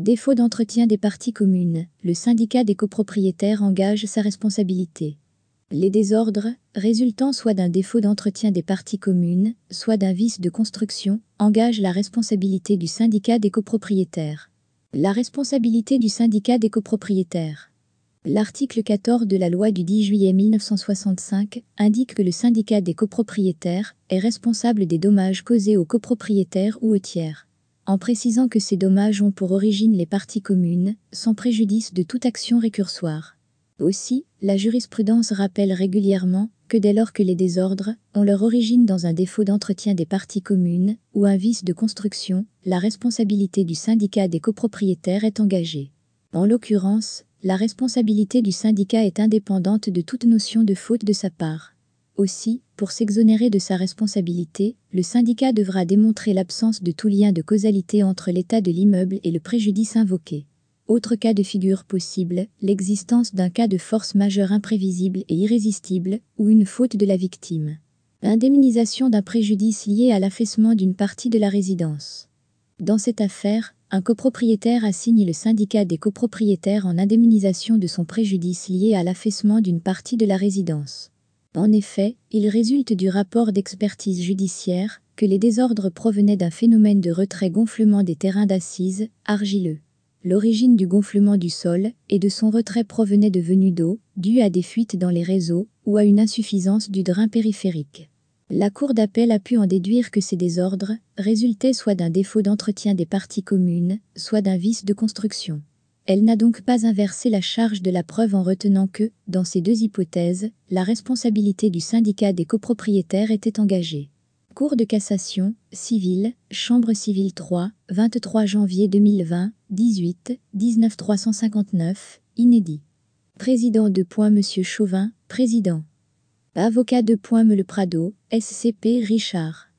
Défaut d'entretien des parties communes, le syndicat des copropriétaires engage sa responsabilité. Les désordres, résultant soit d'un défaut d'entretien des parties communes, soit d'un vice de construction, engagent la responsabilité du syndicat des copropriétaires. La responsabilité du syndicat des copropriétaires. L'article 14 de la loi du 10 juillet 1965 indique que le syndicat des copropriétaires est responsable des dommages causés aux copropriétaires ou aux tiers en précisant que ces dommages ont pour origine les parties communes, sans préjudice de toute action récursoire. Aussi, la jurisprudence rappelle régulièrement que dès lors que les désordres ont leur origine dans un défaut d'entretien des parties communes ou un vice de construction, la responsabilité du syndicat des copropriétaires est engagée. En l'occurrence, la responsabilité du syndicat est indépendante de toute notion de faute de sa part. Aussi, pour s'exonérer de sa responsabilité, le syndicat devra démontrer l'absence de tout lien de causalité entre l'état de l'immeuble et le préjudice invoqué. Autre cas de figure possible, l'existence d'un cas de force majeure imprévisible et irrésistible, ou une faute de la victime. Indemnisation d'un préjudice lié à l'affaissement d'une partie de la résidence. Dans cette affaire, un copropriétaire assigne le syndicat des copropriétaires en indemnisation de son préjudice lié à l'affaissement d'une partie de la résidence. En effet, il résulte du rapport d'expertise judiciaire que les désordres provenaient d'un phénomène de retrait-gonflement des terrains d'assises, argileux. L'origine du gonflement du sol et de son retrait provenait de venues d'eau, dues à des fuites dans les réseaux ou à une insuffisance du drain périphérique. La Cour d'appel a pu en déduire que ces désordres résultaient soit d'un défaut d'entretien des parties communes, soit d'un vice de construction. Elle n'a donc pas inversé la charge de la preuve en retenant que, dans ces deux hypothèses, la responsabilité du syndicat des copropriétaires était engagée. Cour de cassation, civile, Chambre civile 3, 23 janvier 2020, 18, 19 359, inédit. Président de point Monsieur Chauvin, président. Avocat de point Le Prado, SCP Richard.